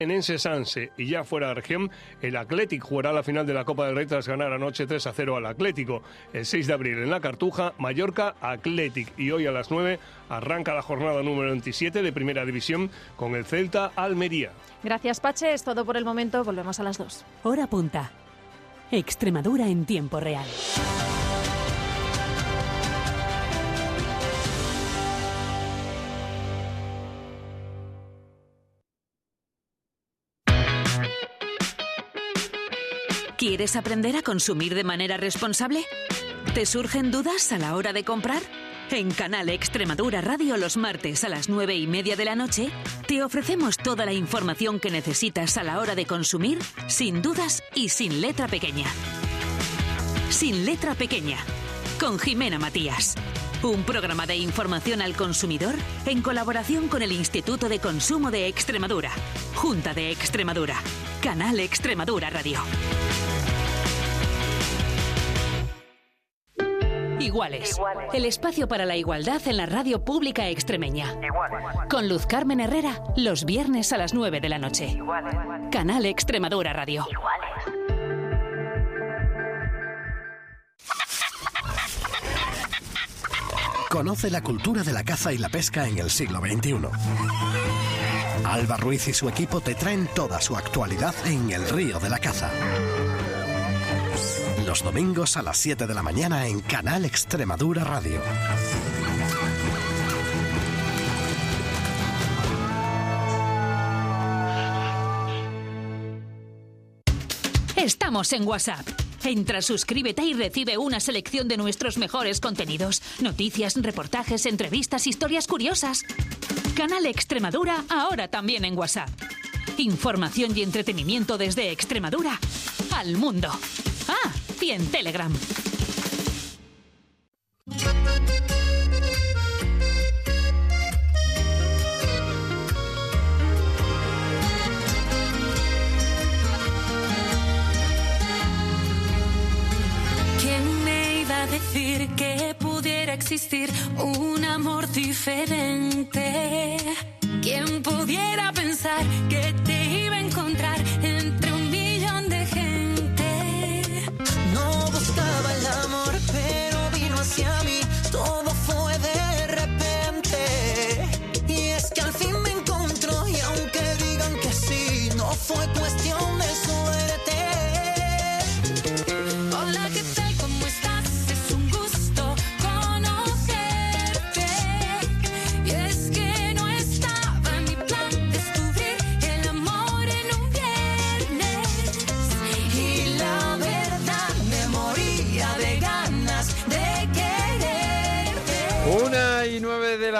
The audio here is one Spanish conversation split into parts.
En Sanse y ya fuera de región, el Athletic jugará la final de la Copa del Rey tras ganar anoche 3 a 0 al Atlético. El 6 de abril en la Cartuja, Mallorca Athletic. Y hoy a las 9 arranca la jornada número 27 de Primera División con el Celta Almería. Gracias, Pache. Es todo por el momento. Volvemos a las 2. Hora punta. Extremadura en tiempo real. ¿Quieres aprender a consumir de manera responsable? ¿Te surgen dudas a la hora de comprar? En Canal Extremadura Radio los martes a las 9 y media de la noche te ofrecemos toda la información que necesitas a la hora de consumir sin dudas y sin letra pequeña. Sin letra pequeña, con Jimena Matías. Un programa de información al consumidor en colaboración con el Instituto de Consumo de Extremadura, Junta de Extremadura, Canal Extremadura Radio. Iguales. El espacio para la igualdad en la radio pública extremeña. Con Luz Carmen Herrera, los viernes a las 9 de la noche. Canal Extremadura Radio. Conoce la cultura de la caza y la pesca en el siglo XXI. Alba Ruiz y su equipo te traen toda su actualidad en el Río de la Caza los domingos a las 7 de la mañana en Canal Extremadura Radio. Estamos en WhatsApp. Entra, suscríbete y recibe una selección de nuestros mejores contenidos. Noticias, reportajes, entrevistas, historias curiosas. Canal Extremadura ahora también en WhatsApp. Información y entretenimiento desde Extremadura al mundo. Ah, Telegram. ¿Quién me iba a decir que pudiera existir un amor diferente? ¿Quién pudiera pensar que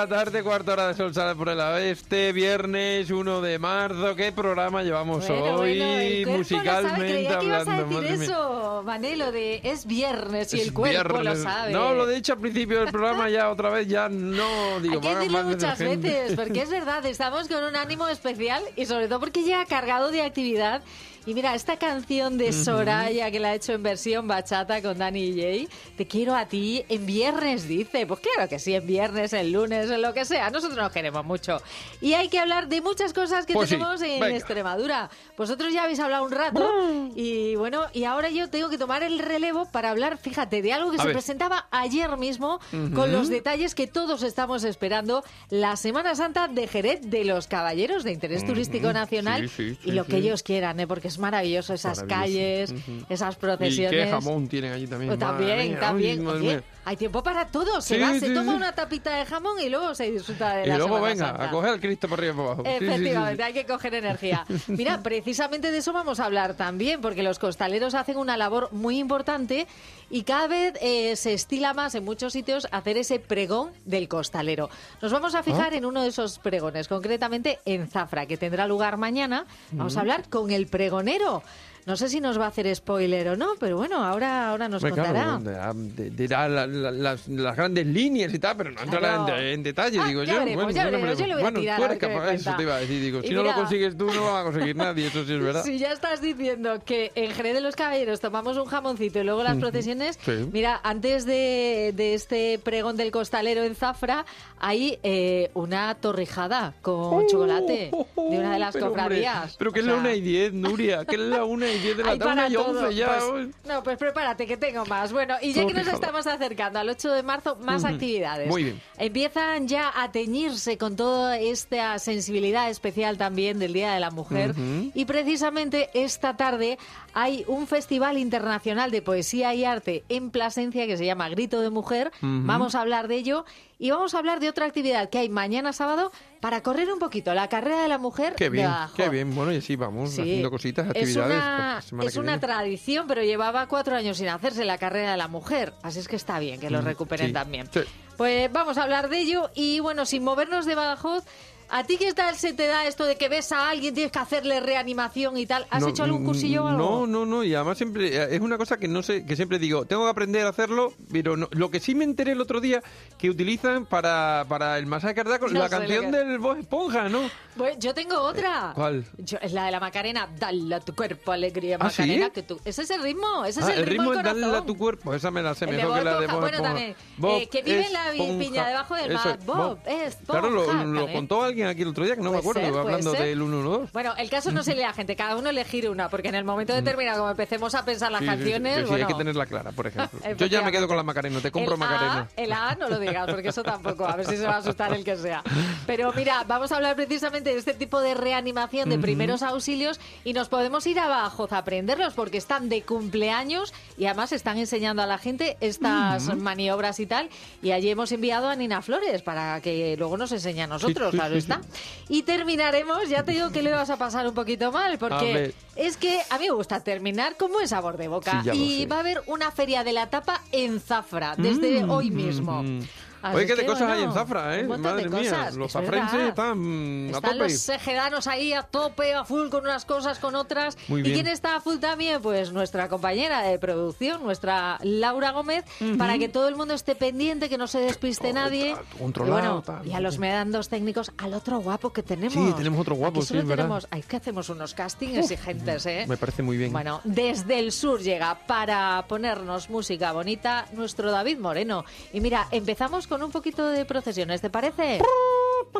la tarde, cuarta hora de sol sale por el oeste, viernes 1 de marzo. ¿Qué programa llevamos Bueno, hoy bueno, el cuerpo lo sabe. musicalmente Creía que ibas a hablando? decir madre mía. eso, Manelo, de es viernes y el cuerpo lo viernes. sabe. No, lo he dicho al principio del programa, ya otra vez ya no digo. Hay que decirlo muchas veces, porque es verdad, estamos con un ánimo especial y sobre todo porque llega cargado de actividad. Y mira, esta canción de Soraya que la ha hecho en versión bachata con Dani y Jay, Te quiero a ti en viernes, dice. Pues claro que sí, en viernes, en lunes, en lo que sea. Nosotros nos queremos mucho. Y hay que hablar de muchas cosas que Pues sí, tenemos en venga. Extremadura. Vosotros ya habéis hablado un rato y bueno, y ahora yo tengo que tomar el relevo para hablar, fíjate, de algo que A se ver. presentaba ayer mismo con los detalles que todos estamos esperando, la Semana Santa de Jerez de los Caballeros de Interés Turístico Nacional sí, sí, y lo que ellos quieran, ¿eh? porque es maravilloso esas Maravilloso. calles, Ujú. esas ¿Y procesiones. qué jamón tienen allí también? Madre también, mía, también. ay, madre. Hay tiempo para todo. Se Sí, va, se sí, toma sí. una tapita de jamón y luego se disfruta de Y la luego Semana venga, Santa. a coger el Cristo por arriba y por abajo. Efectivamente, hay que coger energía. Mira, precisamente de eso vamos a hablar también, porque los costaleros hacen una labor muy importante y cada vez eh, se estila más en muchos sitios hacer ese pregón del costalero. Nos vamos a fijar en uno de esos pregones, concretamente en Zafra, que tendrá lugar mañana. Vamos a hablar con el pregonero. No sé si nos va a hacer spoiler o no, pero bueno, ahora, ahora nos Hombre, contará. claro, de- dirá la- la- las, las grandes líneas y tal, pero no entrará Claro. en, en detalle, Ah, digo ya yo. veremos, ya veremos, yo le voy a bueno, tirar tú a eres me capaz, eso te iba a decir, digo, Y si no lo mira- consigues tú, no lo va a conseguir nadie, eso sí es verdad. Si ya estás diciendo que en Jerez de los Caballeros tomamos un jamoncito y luego las procesiones, Sí. mira, antes de, de este pregón del costalero en Zafra, hay eh, una torrijada con chocolate de una de las Oh, Pero, hombre, cofradías. pero que es la una y diez, Nuria, que es la una y de la hay tarde, para y todo. once ya. Pues, no, pues prepárate que tengo más. Bueno, y ya que nos estamos acercando al 8 de marzo, más actividades. Muy bien. Empiezan ya a teñirse con toda esta sensibilidad especial también del Día de la Mujer. Y precisamente esta tarde hay un festival internacional de poesía y arte en Plasencia que se llama Grito de Mujer. Vamos a hablar de ello y vamos a hablar de otra actividad que hay mañana sábado para correr un poquito, la carrera de la mujer Qué bien, qué bien. Bueno, y así vamos, Sí. haciendo cositas, Es actividades. una, para la semana es una tradición, pero llevaba cuatro años sin hacerse la carrera de la mujer. Así es que está bien que lo Mm, recuperen sí, también. sí. Pues vamos a hablar de ello y bueno, sin movernos de Badajoz, ¿a ti qué tal se te da esto de que ves a alguien, tienes que hacerle reanimación y tal? ¿Has No, hecho algún mm, cursillo o algo? No, no, no, y además siempre eh, es una cosa que no sé, que siempre digo, tengo que aprender a hacerlo, pero no- lo que sí me enteré el otro día que utilizan para, para el masaje cardíaco No la canción que- del Bob Esponja, ¿no? Pues yo tengo otra. Eh, ¿cuál? Yo- es la de la Macarena. Dale a tu cuerpo alegría, ¿Ah, sí? Macarena. Que tú... Ese es el ritmo, ese es Ah, el, ritmo, es darle a tu cuerpo, esa me la sé El mejor Bob que la de Esponja. Bob Bueno, Esponja. también, Bob eh, que vive en la Esponja. piña debajo del mar. es, Bob Claro, lo, Esponja, lo contó alguien aquí el otro día, que no me acuerdo, ser, hablando ser. del 112. Bueno, el caso no se lee a gente, cada uno elegir una, porque en el momento determinado, como empecemos a pensar las Mm. Sí, sí, sí, canciones, sí, bueno, hay que tenerla clara, por ejemplo. Yo ya me quedo con la Macarena, te compro el Macarena. A, el A no lo digas, porque eso tampoco, a ver si se va a asustar el que sea. Pero mira, vamos a hablar precisamente de este tipo de reanimación de primeros auxilios y nos podemos ir abajo a aprenderlos porque están de cumpleaños y además están enseñando a la gente estas maniobras y tal. Y allí hemos enviado a Nina Flores para que luego nos enseñe a nosotros, sí, está. Y terminaremos, ya te digo que le vas a pasar un poquito mal, porque es que a mí me gusta terminar con buen sabor de boca. Sí, lo y va a haber una feria de la tapa en Zafra, desde Mm, hoy mismo. mm. Así Oye, qué de que, cosas hay bueno, en Zafra, ¿eh? Madre mía, cosas, los es zafrenses verdad. están mm, a Están tope. los segedanos ahí a tope, a full, con unas cosas, con otras. Muy ¿Y bien. quién está a full también? Pues nuestra compañera de producción, nuestra Laura Gómez, para que todo el mundo esté pendiente, que no se despiste nadie. controlado, y bueno, tal, y a los medandos técnicos, al otro guapo que tenemos. Sí, tenemos otro guapo, Aquí solo sí, es tenemos, Hay que hacemos unos castings exigentes, ¿eh? Me parece muy bien. Bueno, desde el sur llega para ponernos música bonita nuestro David Moreno. Y mira, empezamos con un poquito de procesiones, ¿te parece?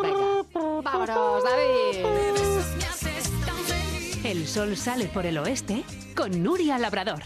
Venga, vámonos, David. El sol sale por el oeste con Nuria Labrador.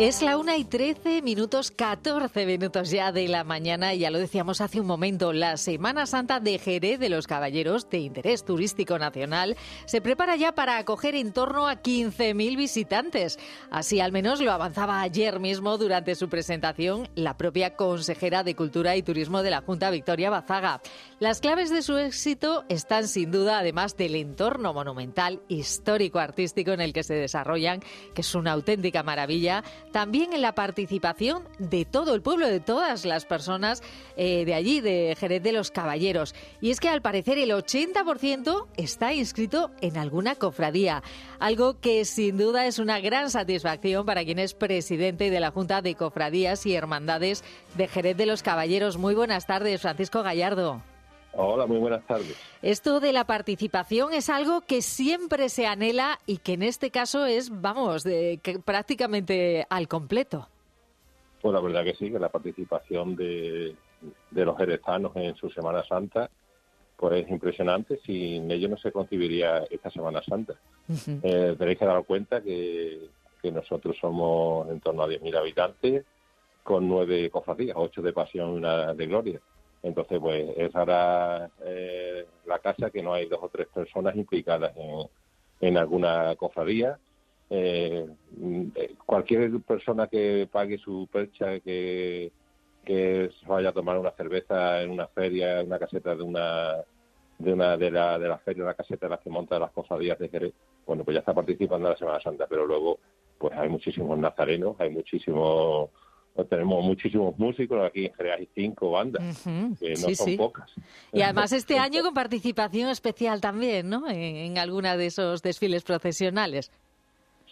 Es la una y 13 minutos, 14 minutos ya de la mañana. Ya lo decíamos hace un momento, la Semana Santa de Jerez de los Caballeros, de interés turístico nacional, se prepara ya para acoger en torno a 15.000 visitantes. Así al menos lo avanzaba ayer mismo durante su presentación la propia consejera de Cultura y Turismo de la Junta, Victoria Bazaga. Las claves de su éxito están sin duda, además del entorno monumental, histórico, artístico en el que se desarrollan, que es una auténtica maravilla, también en la participación de todo el pueblo, de todas las personas eh, de allí, de Jerez de los Caballeros. Y es que al parecer el 80% está inscrito en alguna cofradía, algo que sin duda es una gran satisfacción para quien es presidente de la Junta de Cofradías y Hermandades de Jerez de los Caballeros. Muy buenas tardes, Francisco Gallardo. Hola, muy buenas tardes. Esto de la participación es algo que siempre se anhela y que en este caso es, vamos, de, que prácticamente al completo. Pues la verdad que sí, que la participación de, de los jerezanos en su Semana Santa pues es impresionante. Sin ello no se concibiría esta Semana Santa. Eh, tenéis que dar cuenta que, que nosotros somos en torno a 10.000 habitantes con nueve cofradías, ocho de pasión y una de gloria. Entonces, pues es ahora eh, la casa que no hay dos o tres personas implicadas en, en alguna cofradía. Eh, mm, cualquier persona que pague su percha, que, que vaya a tomar una cerveza en una feria, en una caseta de una de una de la de las ferias, la caseta de las que monta las cofradías de Jerez, bueno, pues ya está participando en la Semana Santa, pero luego pues hay muchísimos nazarenos, hay muchísimos tenemos muchísimos músicos, aquí en Jerez hay cinco bandas, que no son pocas. Y además este año con participación especial también, ¿no? En, en alguna de esos desfiles procesionales.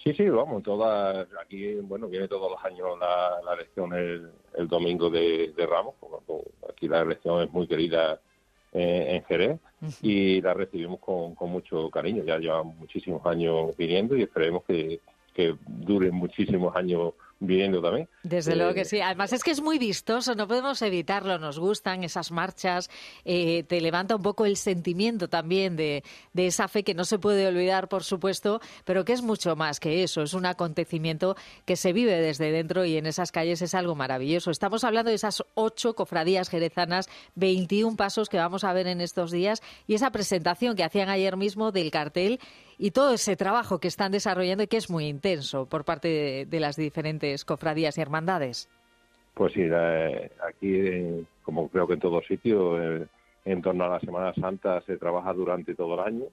Sí, sí, vamos, todas, aquí, bueno, viene todos los años la, la elección el, el domingo de, Ramos, aquí la elección es muy querida eh, en Jerez y la recibimos con, con mucho cariño, ya llevan muchísimos años viniendo y esperemos que, que duren muchísimos años viendo también. Desde luego que eh, sí. Además es que es muy vistoso, no podemos evitarlo. Nos gustan esas marchas. Eh, te levanta un poco el sentimiento también de, de, esa fe que no se puede olvidar, por supuesto, pero que es mucho más que eso. Es un acontecimiento que se vive desde dentro y en esas calles es algo maravilloso. Estamos hablando de esas ocho cofradías jerezanas, 21 pasos que vamos a ver en estos días y esa presentación que hacían ayer mismo del cartel y todo ese trabajo que están desarrollando y que es muy intenso por parte de, las diferentes cofradías y hermandades. Pues sí, aquí, como creo que en todo sitio, eh, en torno a la Semana Santa se trabaja durante todo el año,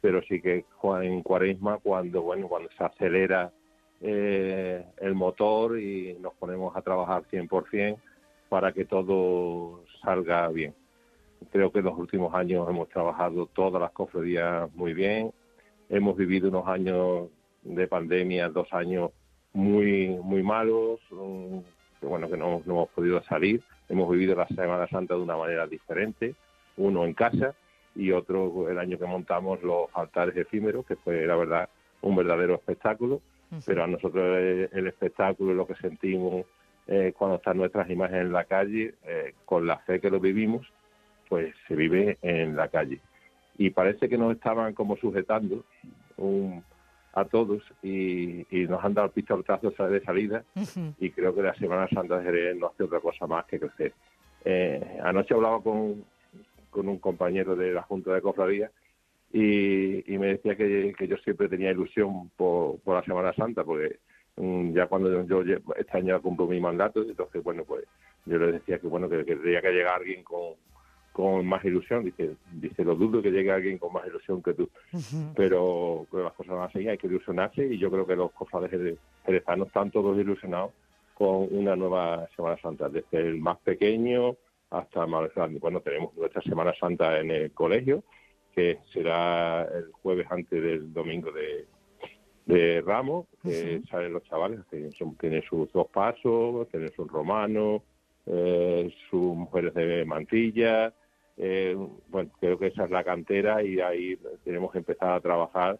pero sí que en Cuaresma, cuando bueno, cuando se acelera eh, el motor y nos ponemos a trabajar 100% para que todo salga bien. Creo que en los últimos años hemos trabajado todas las cofradías muy bien, hemos vivido unos años de pandemia, dos años muy muy malos, que bueno que no, hemos podido salir. Hemos vivido la Semana Santa de una manera diferente, uno en casa y otro el año que montamos los altares efímeros, que fue la verdad un verdadero espectáculo. Pero a nosotros el, espectáculo lo que sentimos eh, cuando están nuestras imágenes en la calle, eh, con la fe que lo vivimos, pues se vive en la calle y parece que nos estaban como sujetando a todos y, nos han dado pistolazos de salida y creo que la Semana Santa de Jerez no hace otra cosa más que crecer. Eh, anoche hablaba con, con un compañero de la Junta de Cofradía y, me decía que, yo siempre tenía ilusión por, por la Semana Santa porque mm, ya cuando yo este año cumplo mi mandato entonces bueno pues yo le decía que bueno que, que tenía que llegar alguien con con más ilusión. Dice, dice, lo dudo que llegue alguien con más ilusión que tú. pero, las cosas van a seguir, hay que ilusionarse y yo creo que los cofrades jerezanos están todos ilusionados con una nueva Semana Santa, desde el más pequeño hasta el más grande. Bueno, tenemos nuestra Semana Santa en el colegio, que será el jueves antes del domingo de, de Ramos, que salen los chavales, tienen, sus dos pasos, tienen su romano, eh, sus mujeres de mantilla, eh, bueno, creo que esa es la cantera y ahí tenemos que empezar a trabajar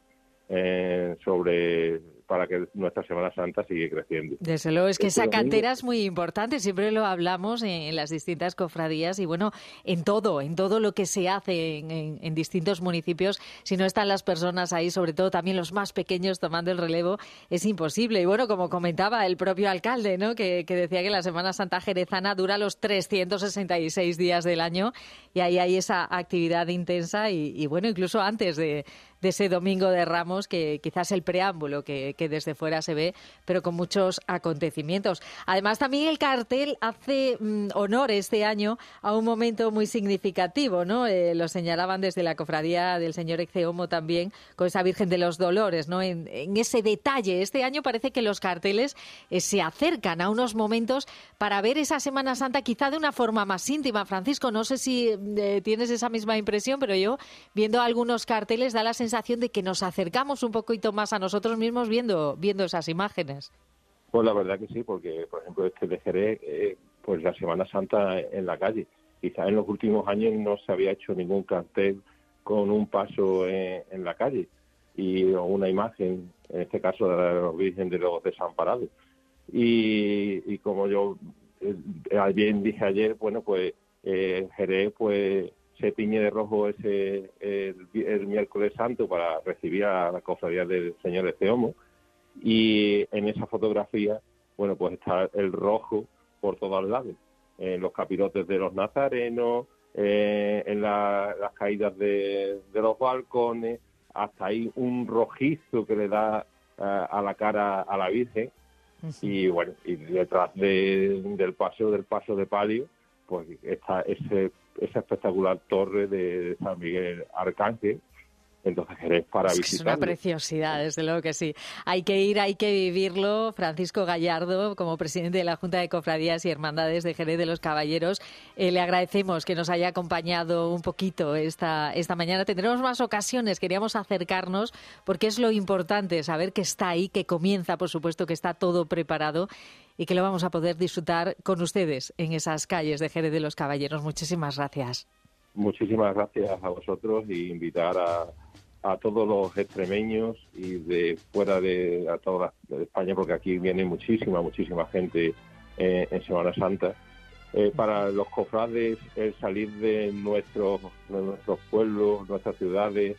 eh, sobre para que nuestra Semana Santa siga creciendo. Desde luego, es que esa cantera es muy importante, siempre lo hablamos en, las distintas cofradías y bueno, en todo, en todo lo que se hace en, distintos municipios, si no están las personas ahí, sobre todo también los más pequeños tomando el relevo, es imposible. Y bueno, como comentaba el propio alcalde, ¿no? que, decía que la Semana Santa Jerezana dura los 366 días del año y ahí hay esa actividad intensa y bueno, incluso antes de, de ese Domingo de Ramos, que quizás el preámbulo que, desde fuera se ve, pero con muchos acontecimientos. Además, también el cartel hace mm, honor este año a un momento muy significativo, ¿no? Eh, lo señalaban desde la cofradía del señor Exeomo también, con esa Virgen de los Dolores, ¿no? En, ese detalle. Este año parece que los carteles eh, se acercan a unos momentos para ver esa Semana Santa quizá de una forma más íntima. Francisco, no sé si eh, tienes esa misma impresión, pero yo, viendo algunos carteles, da la sensación sensación de que nos acercamos un poquito más a nosotros mismos viendo, viendo esas imágenes. Pues la verdad que sí, porque por ejemplo este de Jerez, eh, pues la Semana Santa en la calle. Quizás en los últimos años no se había hecho ningún cartel con un paso en, la calle y una imagen, en este caso de la Virgen de los Desamparados. Y, y como yo eh, bien dije ayer, bueno, pues eh, Jerez pues se tiñe de rojo ese el, miércoles santo para recibir a la cofradía del Señor Esteomo y en esa fotografía, bueno, pues está el rojo por todos lados, en los capirotes de los nazarenos, eh, en las caídas de, los balcones, hasta ahí un rojizo que le da eh, a la cara a la Virgen. Y bueno, y detrás del paso del paso de palio, pues está ese esa espectacular torre de San Miguel Arcángel, entonces Jerez para es, es una preciosidad, desde luego que sí. Hay que ir, hay que vivirlo. Francisco Gallardo, como presidente de la Junta de Cofradías y Hermandades de Jerez de los Caballeros, eh, le agradecemos que nos haya acompañado un poquito esta, esta mañana. Tendremos más ocasiones, queríamos acercarnos, porque es lo importante, saber que está ahí, que comienza, por supuesto, que está todo preparado y que lo vamos a poder disfrutar con ustedes en esas calles de Jerez de los Caballeros. Muchísimas gracias. Muchísimas gracias a vosotros y invitar a todos los extremeños y de fuera de toda España, porque aquí viene muchísima, muchísima gente eh, en Semana Santa. Eh, para los cofrades, el salir de nuestros, nuestros pueblos, nuestras ciudades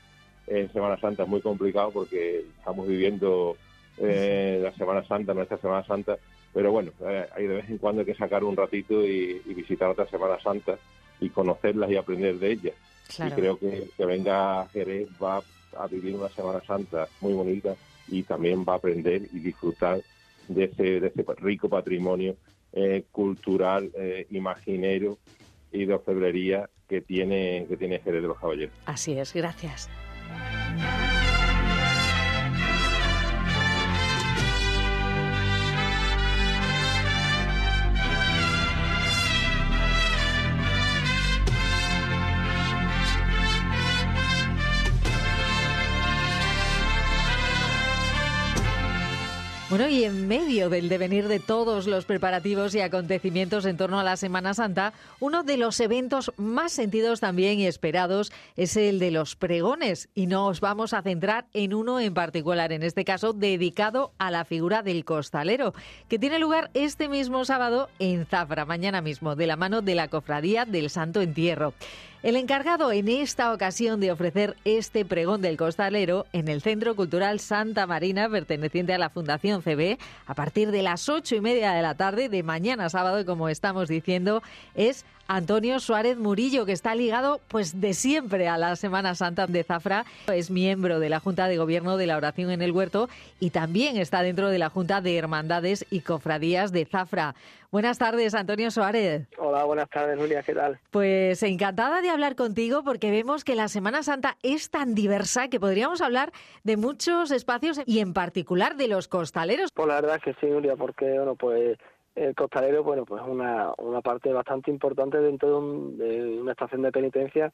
en Semana Santa es muy complicado porque estamos viviendo eh, la Semana Santa, nuestra Semana Santa, pero bueno, hay de vez en cuando que sacar un ratito y, visitar otra Semana Santa y conocerlas y aprender de ellas. Y creo que, que venga a Jerez va a vivir una Semana Santa muy bonita y también va a aprender y disfrutar de ese, de ese rico patrimonio eh, cultural, eh, imaginero y de orfebrería que tiene, que tiene Jerez de los Caballeros. Así es, gracias. Bueno, y en medio del devenir de todos los preparativos y acontecimientos en torno a la Semana Santa, uno de los eventos más sentidos también y esperados es el de los pregones. Y nos vamos a centrar en uno en particular, en este caso dedicado a la figura del costalero, que tiene lugar este mismo sábado en Zafra, mañana mismo, de la mano de la Cofradía del Santo Entierro. El encargado en esta ocasión de ofrecer este pregón del costalero en el Centro Cultural Santa Marina, perteneciente a la Fundación CB, a partir de las ocho y media de la tarde de mañana sábado, como estamos diciendo, es Antonio Suárez Murillo, que está ligado pues de siempre a la Semana Santa de Zafra. Es miembro de la Junta de Gobierno de la Oración en el Huerto y también está dentro de la Junta de Hermandades y Cofradías de Zafra. Buenas tardes, Antonio Suárez. Hola, buenas tardes, Julia, ¿qué tal? Pues encantada de hablar contigo porque vemos que la Semana Santa es tan diversa que podríamos hablar de muchos espacios y en particular de los costaleros. Pues la verdad que sí, Julia, porque bueno, pues el costalero, bueno, pues una, una parte bastante importante dentro de, una estación de penitencia,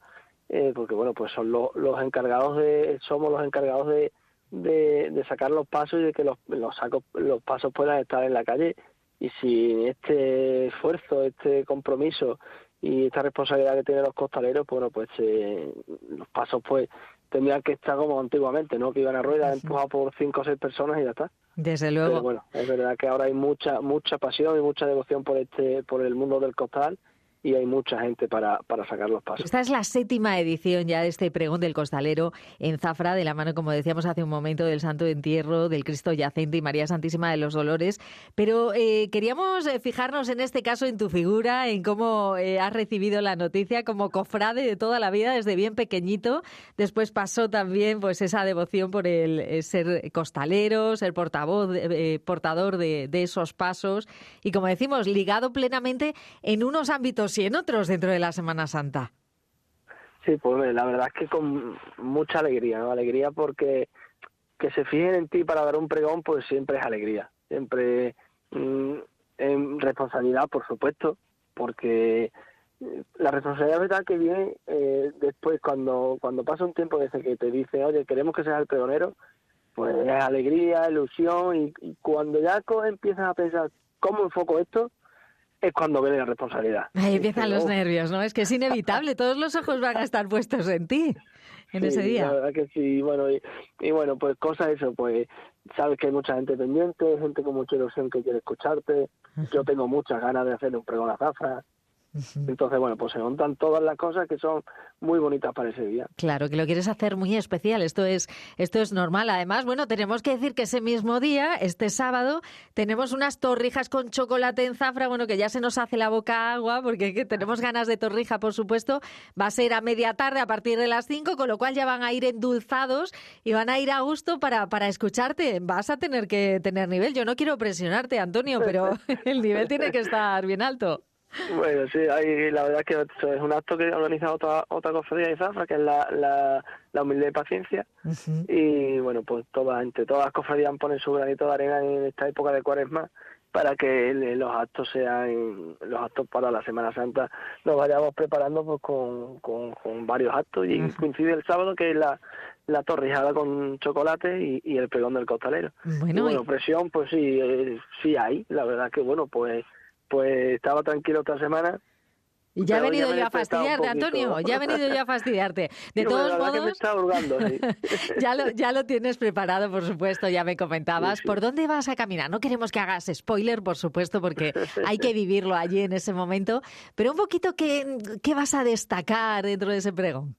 eh, porque bueno, pues son los, los encargados de, somos los encargados de, de, sacar los pasos y de que los, los, sacos, los pasos puedan estar en la calle. Y si este esfuerzo, este compromiso y esta responsabilidad que tienen los costaleros, bueno, pues eh, los pasos pues tendrían que estar como antiguamente, ¿no? Que iban a rueda empujados por cinco o seis personas y ya está. Desde luego. Pero bueno, es verdad que ahora hay mucha mucha pasión y mucha devoción por este por el mundo del costal y hay mucha gente para, para sacar los pasos. Esta es la séptima edición ya de este pregón del costalero en Zafra, de la mano, como decíamos hace un momento, del Santo Entierro, del Cristo Yacente y María Santísima de los Dolores. Pero eh, queríamos eh, fijarnos en este caso en tu figura, en cómo eh, has recibido la noticia como cofrade de toda la vida, desde bien pequeñito. Después pasó también pues esa devoción por el ser costalero, ser portavoz, portador de, de esos pasos y, como decimos, ligado plenamente en unos ámbitos y en otros dentro de la Semana Santa. Sí, pues la verdad es que con mucha alegría. Alegría porque que se fijen en ti para dar un pregón, pues siempre es alegría. Siempre mm, en responsabilidad, por supuesto, porque eh, la responsabilidad verdad que viene eh, después cuando cuando pasa un tiempo desde que te dice oye queremos que seas el pregonero pues es alegría ilusión y, y cuando ya empiezas a pensar cómo enfoco esto es cuando viene la responsabilidad. Ahí empiezan los nervios, ¿no? Es que es inevitable, todos los ojos van a estar puestos en ti en ese día. La verdad que sí, bueno, y, y bueno, pues cosas eso, pues sabes que hay mucha gente pendiente, gente con mucha ilusión que quiere escucharte, yo tengo muchas ganas de hacer un pregón a zafra, entonces, bueno, pues se montan todas las cosas que son muy bonitas para ese día. Claro, que lo quieres hacer muy especial, esto es, esto es normal. Además, bueno, tenemos que decir que ese mismo día, este sábado, tenemos unas torrijas con chocolate en zafra, bueno, que ya se nos hace la boca agua, porque tenemos ganas de torrija, por supuesto. Va a ser a media tarde, a partir de las 5, con lo cual ya van a ir endulzados y van a ir a gusto para, para escucharte. Vas a tener que tener nivel. Yo no quiero presionarte, Antonio, pero el nivel tiene que estar bien alto. Bueno, sí, hay, la verdad es que es un acto que ha organizado otra, otra cofradía de Zafra, que es la, la, la humildad y paciencia. Y bueno, pues todas, entre todas las cofradías ponen su granito de arena en esta época de cuaresma para que los actos sean, los actos para la Semana Santa nos vayamos preparando pues con, con, con varios actos y coincide el sábado que es la, la torrijada con chocolate y, y el pregón del costalero. Bueno, y bueno, y- presión pues sí, eh, sí hay, la verdad que bueno, pues pues estaba tranquilo esta semana. Y ya he venido he yo a fastidiarte. Antonio. Ya he venido yo a fastidiarte. De Sí, todos me modos, está hurgando, sí. ya lo, ya lo tienes preparado, por supuesto, ya me comentabas. Sí. ¿Por dónde vas a caminar? No queremos que hagas spoiler, por supuesto, porque hay que vivirlo allí en ese momento. Pero un poquito, ¿qué, qué vas a destacar dentro de ese pregón?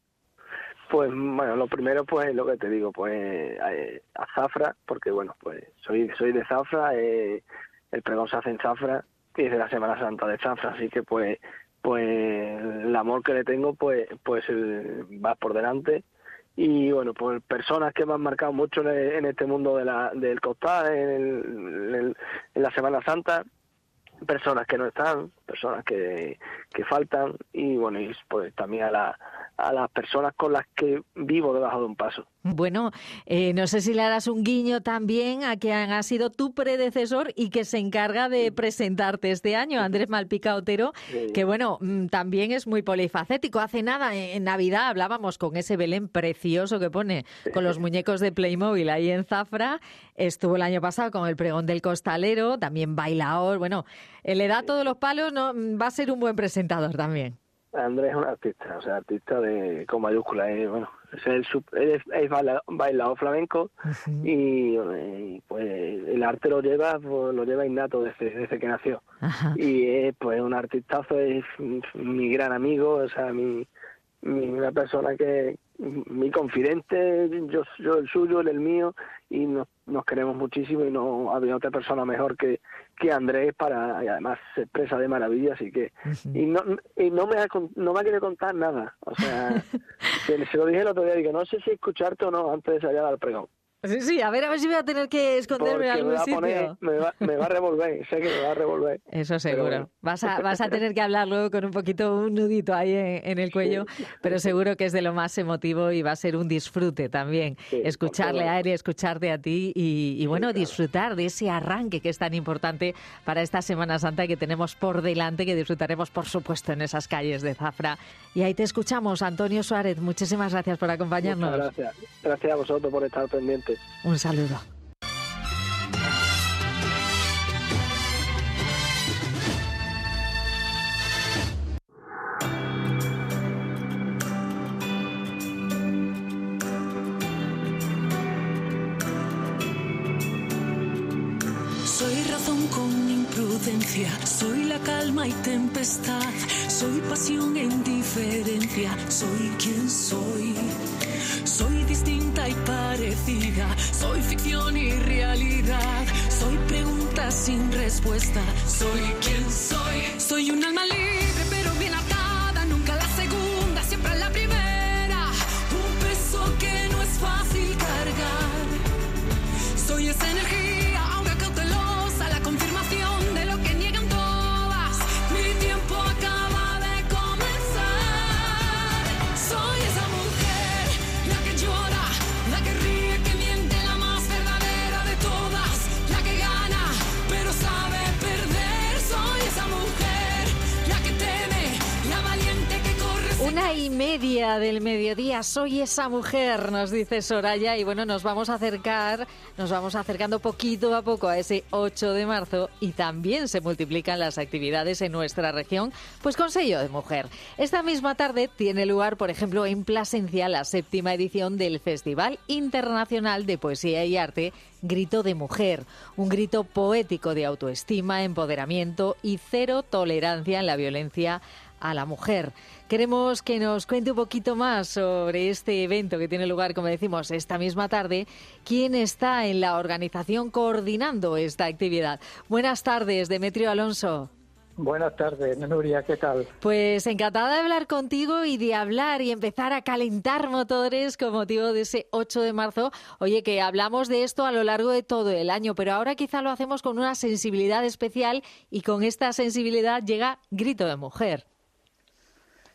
Pues bueno, lo primero pues lo que te digo, pues eh, a Zafra, porque bueno, pues soy soy de Zafra, eh, el pregón se hace en Zafra y es de la Semana Santa de Zafra, así que pues pues el amor que le tengo pues pues va por delante y bueno, pues personas que me han marcado mucho en, este mundo de la, del costal, en el- en la Semana Santa, personas que no están, personas que, que faltan y bueno, y pues también a, la, a las personas con las que vivo debajo de un paso. Bueno, eh, no sé si le harás un guiño también a quien ha sido tu predecesor y que se encarga de presentarte este año, Andrés Malpica Otero, que bueno, mm, también es muy polifacético. Hace nada, en Navidad, hablábamos con ese Belén precioso que pone con los muñecos de Playmobil ahí en Zafra. Estuvo el año pasado con el pregón del costalero, también bailaor. Bueno, eh, le da todos los palos, no, Mm, va a ser un buen presentador también. Andrés es un artista, o sea, artista de con mayúscula, eh, bueno, es, el, sup- es, es baila- bailador flamenco y, eh, pues el arte lo lleva pues, lo lleva innato desde, desde que nació Ajá. y es pues un artistazo, es mi gran amigo, o sea, mi, mi- una persona que mi confidente, yo, yo el suyo, él el mío y nos, nos queremos muchísimo y no había otra persona mejor que, que Andrés para y además se expresa de maravilla, así que y no y no me ha, no me ha querido contar nada, o sea, se, se lo dije el otro día, digo, no sé si escucharte o no antes de salir al pregón. Sí, sí, a ver, a ver si voy a tener que esconderme en me algún a sitio. poner, me, va, me va a revolver, sé que me va a revolver. Eso seguro. bueno. Vas, a, vas a tener que hablar luego con un poquito, un nudito ahí en, en el cuello, pero seguro que es de lo más emotivo y va a ser un disfrute también. Sí, escucharle a él y escucharte a ti y, y bueno, disfrutar de ese arranque que es tan importante para esta Semana Santa que tenemos por delante, que disfrutaremos, por supuesto, en esas calles de Zafra. Y ahí te escuchamos, Antonio Suárez. Muchísimas gracias por acompañarnos. Muchas gracias. Gracias a vosotros por estar pendientes. Un saludo. Soy razón con imprudencia, soy la calma y tempestad, soy pasión e indiferencia, soy quien soy. Soy distinta y parecida, soy ficción y realidad, soy pregunta sin respuesta, soy quien soy. Soy un alma libre Y media del mediodía, soy esa mujer, nos dice Soraya, y bueno, nos vamos a acercar, nos vamos acercando poquito a poco a ese 8 de marzo y también se multiplican las actividades en nuestra región, pues con sello de mujer. Esta misma tarde tiene lugar, por ejemplo, en Plasencia la séptima edición del Festival Internacional de Poesía y Arte Grito de Mujer, un grito poético de autoestima, empoderamiento y cero tolerancia en la violencia a la mujer. Queremos que nos cuente un poquito más sobre este evento que tiene lugar, como decimos, esta misma tarde. ¿Quién está en la organización coordinando esta actividad? Buenas tardes, Demetrio Alonso. Buenas tardes, Nuria, ¿qué tal? Pues encantada de hablar contigo y de hablar y empezar a calentar motores con motivo de ese 8 de marzo. Oye, que hablamos de esto a lo largo de todo el año, pero ahora quizá lo hacemos con una sensibilidad especial y con esta sensibilidad llega Grito de Mujer.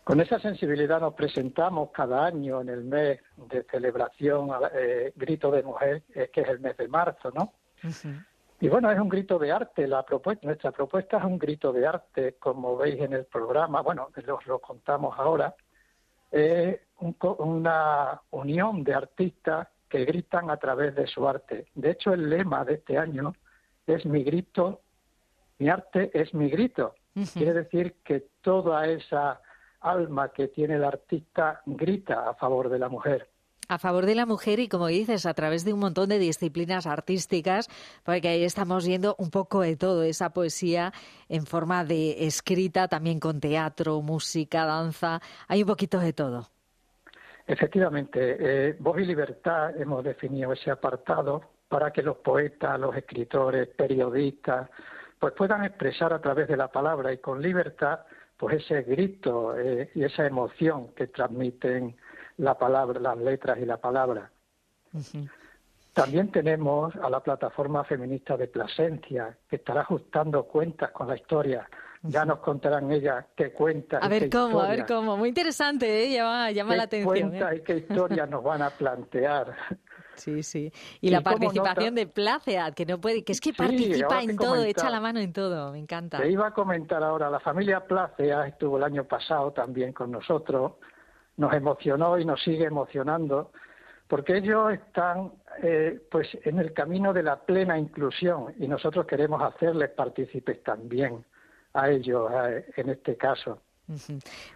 Con esa sensibilidad nos presentamos cada año en el mes de celebración eh, Grito de Mujer, eh, que es el mes de marzo, ¿no? Y bueno, es un grito de arte. La propuesta, nuestra propuesta es un grito de arte, como veis en el programa. Bueno, os lo contamos ahora. Es una unión de artistas que gritan a través de su arte. De hecho, el lema de este año es mi grito, mi arte es mi grito. Quiere decir que toda esa alma que tiene el artista grita a favor de la mujer a favor de la mujer y, como dices, a través de un montón de disciplinas artísticas, porque ahí estamos viendo un poco de todo, esa poesía en forma de escrita, también con teatro, música, danza, hay un poquito de todo. Efectivamente, eh, Voz y Libertad hemos definido ese apartado para que los poetas, los escritores, periodistas, pues puedan expresar a través de la palabra y con libertad, pues ese grito eh, y esa emoción que transmiten la palabra, las letras y la palabra. También tenemos a la plataforma feminista de Plasencia, que estará ajustando cuentas con la historia. Ya nos contarán ellas qué cuentas. A ver cómo, a ver cómo. Muy interesante, ¿eh? llama, llama la atención. ¿Qué cuentas ¿eh? y qué historias nos van a plantear? Sí, sí. Y, la participación de Placead, que no puede, que es que participa en todo, echa la mano en todo, me encanta. Te iba a comentar ahora, la familia Placead estuvo el año pasado también con nosotros nos emocionó y nos sigue emocionando, porque ellos están eh, pues en el camino de la plena inclusión y nosotros queremos hacerles partícipes también a ellos en este caso.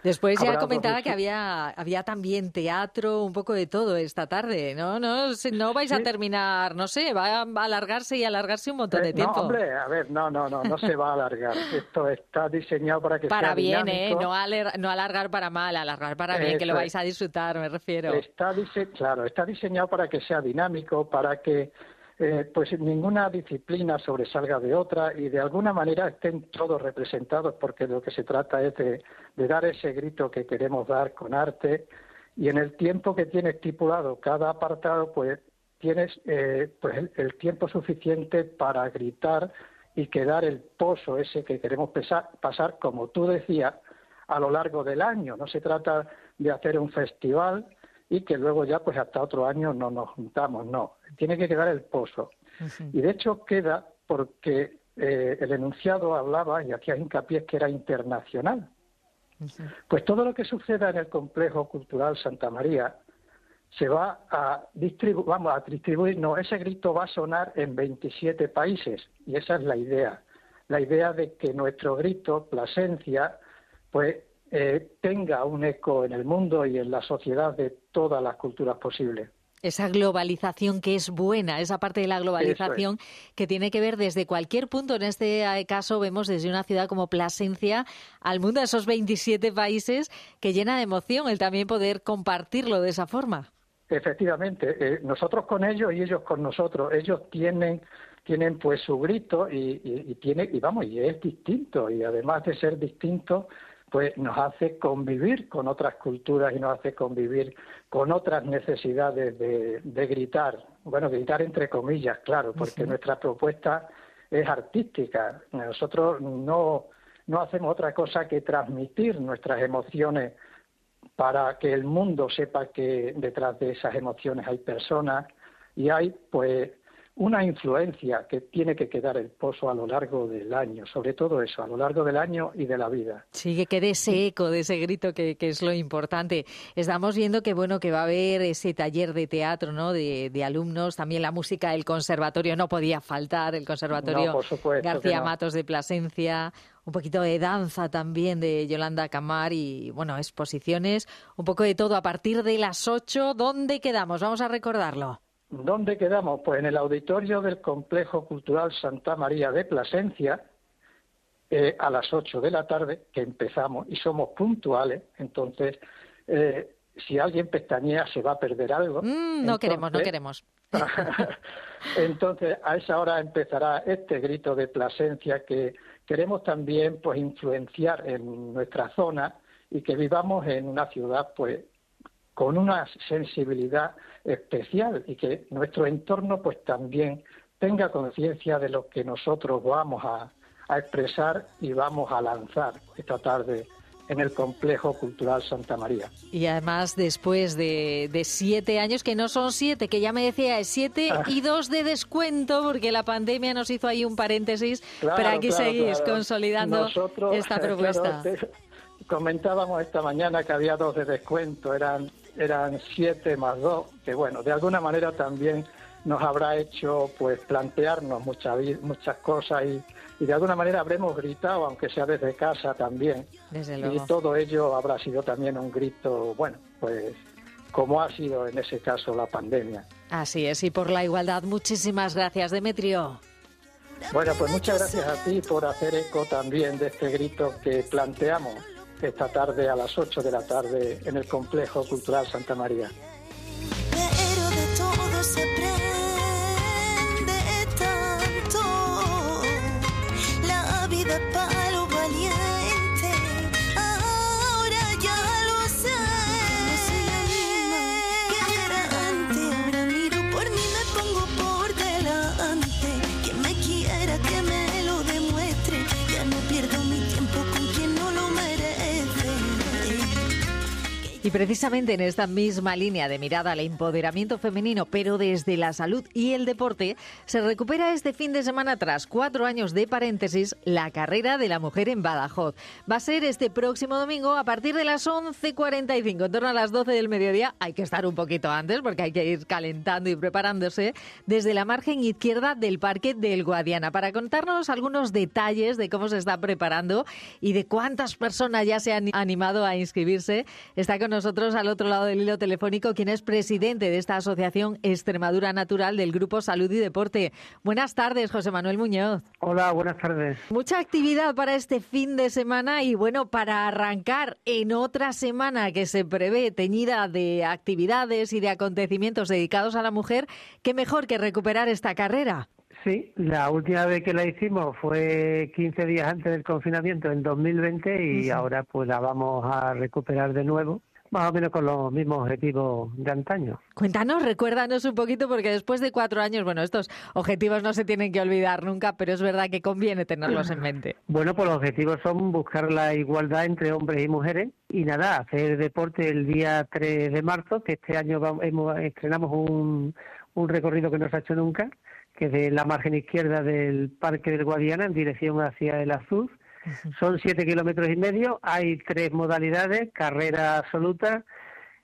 Después ya comentaba que había, había también teatro, un poco de todo esta tarde, ¿no? No, no vais a terminar, no sé, va a alargarse y alargarse un montón de eh, tiempo. No, hombre, a ver, no, no, no, no se va a alargar. Esto está diseñado para que para sea bien, ¿eh? No, no alargar para mal, alargar para bien, que lo vais a disfrutar, me refiero. Está claro, está diseñado para que sea dinámico, para que eh, pues ninguna disciplina sobresalga de otra y de alguna manera estén todos representados porque lo que se trata es de, dar ese grito que queremos dar con arte. Y en el tiempo que tiene estipulado cada apartado pues tienes eh, pues el, tiempo suficiente para gritar y quedar el pozo ese que queremos pasar como tú decías a lo largo del año. No se trata de hacer un festival y que luego ya pues hasta otro año no nos juntamos, no, tiene que quedar el pozo. Y de hecho queda porque eh, el enunciado hablaba y hacía hincapié que era internacional. Pues todo lo que suceda en el complejo cultural Santa María se va a distribuir, vamos a distribuir, no, ese grito va a sonar en 27 países y esa es la idea, la idea de que nuestro grito, Plasencia, pues eh, tenga un eco en el mundo y en la sociedad de todas las culturas posibles. Esa globalización que es buena, esa parte de la globalización que tiene que ver desde cualquier punto. En este eh, caso vemos desde una ciudad como Plasencia al mundo, a esos 27 países, que llena de emoción el también poder compartirlo de esa forma. Efectivamente, eh, nosotros con ellos y ellos con nosotros. Ellos tienen tienen pues su grito y, y, tiene y vamos y es distinto y además de ser distinto pues nos hace convivir con otras culturas y nos hace convivir con otras necesidades de, gritar, bueno, gritar entre comillas, claro, porque nuestra propuesta es artística. Nosotros no, no hacemos otra cosa que transmitir nuestras emociones para que el mundo sepa que detrás de esas emociones hay personas y hay pues una influencia que tiene que quedar el pozo a lo largo del año, sobre todo eso, a lo largo del año y de la vida. Sí, que quede ese eco de ese grito que, es lo importante. Estamos viendo que bueno que va a haber ese taller de teatro, ¿no? De, alumnos, también la música del conservatorio no podía faltar, el conservatorio García Matos de Plasencia, un poquito de danza también de Yolanda Camar y bueno exposiciones, un poco de todo a partir de las 8. ¿Dónde quedamos? Vamos a recordarlo. ¿Dónde quedamos? Pues en el auditorio del Complejo Cultural Santa María de Plasencia, eh, a las 8 de la tarde, que empezamos, y somos puntuales, entonces, eh, si alguien pestañea se va a perder algo. Mm, no queremos, no queremos. entonces, a esa hora empezará este grito de Plasencia que, queremos también pues influenciar en nuestra zona y que vivamos en una ciudad pues con una sensibilidad especial y que nuestro entorno pues también tenga conciencia de lo que nosotros vamos a, a expresar y vamos a lanzar esta tarde en el Complejo Cultural Santa María. Y además después de, siete años, que no son siete, que ya me decía, es siete ah. y dos de descuento, porque la pandemia nos hizo ahí un paréntesis, pero aquí seguís consolidando esta propuesta. comentábamos esta mañana que había dos de descuento, eran, eran siete más dos, que bueno, de alguna manera también nos habrá hecho pues plantearnos muchas muchas cosas y, de alguna manera habremos gritado, aunque sea desde casa también. Y todo ello habrá sido también un grito, bueno, pues como ha sido en ese caso la pandemia. Así es, y por la igualdad, muchísimas gracias, Demetrio. Bueno, pues muchas gracias a ti por hacer eco también de este grito que planteamos esta tarde a las 8 de la tarde en el Complejo Cultural Santa María. Y precisamente en esta misma línea de mirada al empoderamiento femenino, pero desde la salud y el deporte, se recupera este fin de semana tras cuatro años de paréntesis la carrera de la mujer en Badajoz. Va a ser este próximo domingo a partir de las 11.45, en torno a las 12 del mediodía. Hay que estar un poquito antes porque hay que ir calentando y preparándose desde la margen izquierda del Parque del Guadiana para contarnos algunos detalles de cómo se está preparando y de cuántas personas ya se han animado a inscribirse. Está con nosotros al otro lado del hilo telefónico quien es presidente de esta asociación Extremadura Natural del Grupo Salud y Deporte. Buenas tardes, José Manuel Muñoz. Hola, buenas tardes. Mucha actividad para este fin de semana y bueno, para arrancar en otra semana que se prevé teñida de actividades y de acontecimientos dedicados a la mujer, qué mejor que recuperar esta carrera. Sí, la última vez que la hicimos fue 15 días antes del confinamiento en 2020 y ahora pues la vamos a recuperar de nuevo más o menos con los mismos objetivos de antaño. Cuéntanos, recuérdanos un poquito, porque después de cuatro años, bueno, estos objetivos no se tienen que olvidar nunca, pero es verdad que conviene tenerlos en mente. Bueno, pues los objetivos son buscar la igualdad entre hombres y mujeres y nada, hacer deporte el día 3 de marzo, que este año vamos, estrenamos un, un recorrido que no se ha hecho nunca, que es de la margen izquierda del Parque del Guadiana en dirección hacia el Azul son siete kilómetros y medio, hay tres modalidades, carrera absoluta,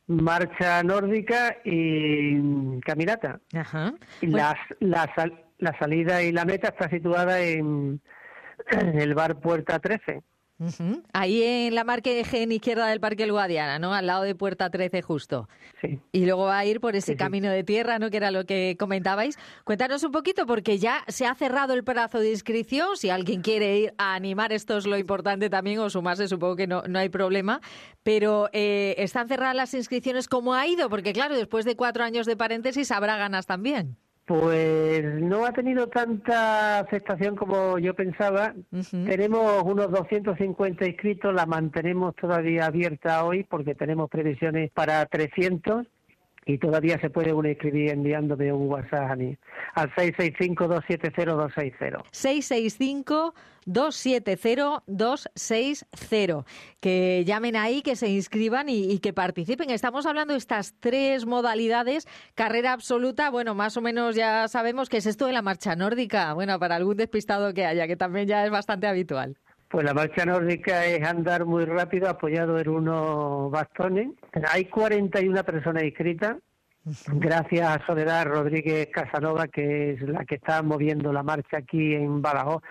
marcha nórdica y caminata. Y las, la, la salida y la meta está situada en el bar Puerta 13. Ahí en la margen izquierda del Parque El Guadiana, ¿no? Al lado de Puerta 13 justo. Sí. Y luego va a ir por ese camino de tierra, ¿no? Que era lo que comentabais. Cuéntanos un poquito, porque ya se ha cerrado el plazo de inscripción. Si alguien quiere ir a animar, esto es lo importante también, o sumarse, supongo que no, no hay problema. Pero eh, están cerradas las inscripciones. ¿Cómo ha ido? Porque claro, después de cuatro años de paréntesis habrá ganas también. Pues no ha tenido tanta aceptación como yo pensaba. Tenemos unos 250 inscritos, la mantenemos todavía abierta hoy porque tenemos previsiones para 300 y todavía se puede uno escribir enviándome un WhatsApp a mí, al 665-270-260. 665-270-260. Que llamen ahí, que se inscriban y, que participen. Estamos hablando de estas tres modalidades. Carrera absoluta, bueno, más o menos ya sabemos que es esto de la marcha nórdica. Bueno, para algún despistado que haya, que también ya es bastante habitual. Pues la marcha nórdica es andar muy rápido apoyado en unos bastones. Hay 41 personas inscritas. Gracias a Soledad Rodríguez Casanova, que es la que está moviendo la marcha aquí en Badajoz.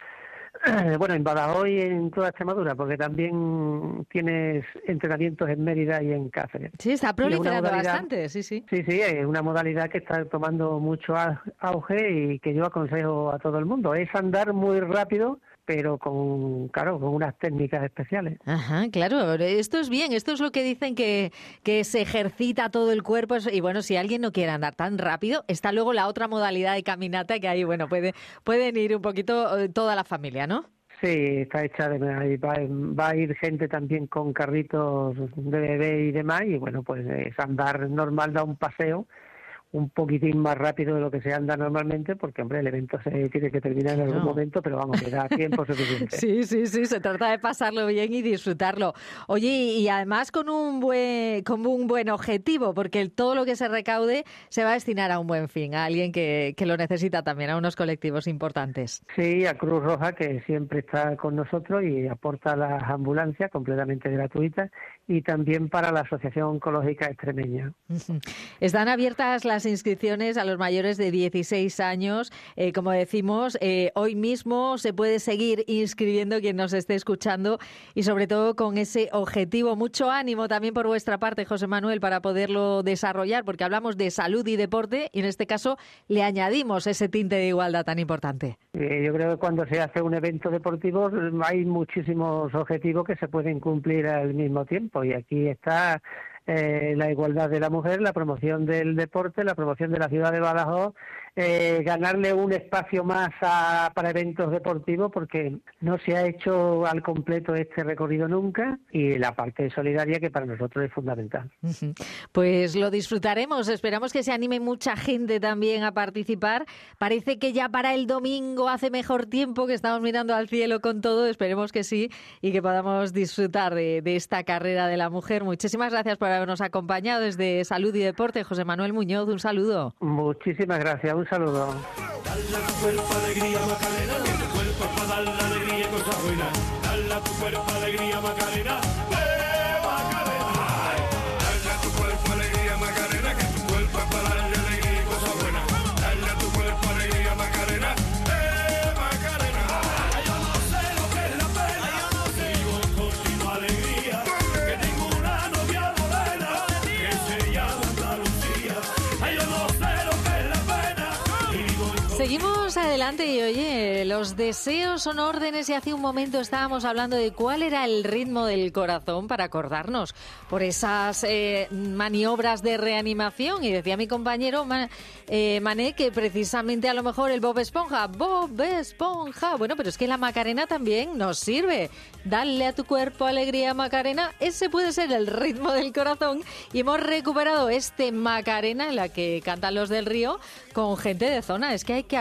Bueno, en Badajoz y en toda Extremadura, porque también tienes entrenamientos en Mérida y en Cáceres. Sí, está proliferando bastante, sí, sí. Sí, sí, es una modalidad que está tomando mucho auge y que yo aconsejo a todo el mundo. Es andar muy rápido pero con, claro, con unas técnicas especiales. Ajá, claro, esto es bien, esto es lo que dicen que, que se ejercita todo el cuerpo y bueno, si alguien no quiere andar tan rápido, está luego la otra modalidad de caminata que ahí, bueno, puede, pueden ir un poquito eh, toda la familia, ¿no? Sí, está hecha de va, va a ir gente también con carritos de bebé y demás y bueno, pues es andar normal, da un paseo un poquitín más rápido de lo que se anda normalmente, porque, hombre, el evento se tiene que terminar en algún momento, pero vamos, que da tiempo suficiente. Sí, sí, sí, se trata de pasarlo bien y disfrutarlo. Oye, y además con un buen, con un buen objetivo, porque todo lo que se recaude se va a destinar a un buen fin, a alguien que, que lo necesita también, a unos colectivos importantes. Sí, a Cruz Roja, que siempre está con nosotros y aporta las ambulancias completamente gratuitas, y también para la Asociación Oncológica Extremeña. Están abiertas las inscripciones a los mayores de 16 años. Eh, como decimos, eh, hoy mismo se puede seguir inscribiendo quien nos esté escuchando y sobre todo con ese objetivo. Mucho ánimo también por vuestra parte, José Manuel, para poderlo desarrollar, porque hablamos de salud y deporte y en este caso le añadimos ese tinte de igualdad tan importante. Eh, yo creo que cuando se hace un evento deportivo hay muchísimos objetivos que se pueden cumplir al mismo tiempo y aquí está eh, la igualdad de la mujer, la promoción del deporte, la promoción de la ciudad de Badajoz eh, ganarle un espacio más para eventos deportivos porque no se ha hecho al completo este recorrido nunca y la parte solidaria que para nosotros es fundamental. Pues lo disfrutaremos, esperamos que se anime mucha gente también a participar. Parece que ya para el domingo hace mejor tiempo que estamos mirando al cielo con todo, esperemos que sí y que podamos disfrutar de, de esta carrera de la mujer. Muchísimas gracias por habernos acompañado desde Salud y Deporte. José Manuel Muñoz, un saludo. Muchísimas gracias un saludo. Dale dar la alegría adelante y oye, los deseos son órdenes y hace un momento estábamos hablando de cuál era el ritmo del corazón para acordarnos por esas eh, maniobras de reanimación. Y decía mi compañero eh, Mané que precisamente a lo mejor el Bob Esponja, Bob Esponja, bueno, pero es que la Macarena también nos sirve. Dale a tu cuerpo alegría Macarena, ese puede ser el ritmo del corazón. Y hemos recuperado este Macarena en la que cantan los del río con gente de zona, es que hay que